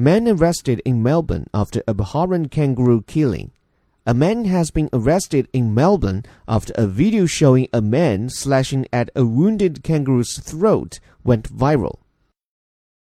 Man arrested in Melbourne after abhorrent kangaroo killing. A man has been arrested in Melbourne after a video showing a man slashing at a wounded kangaroo's throat went viral.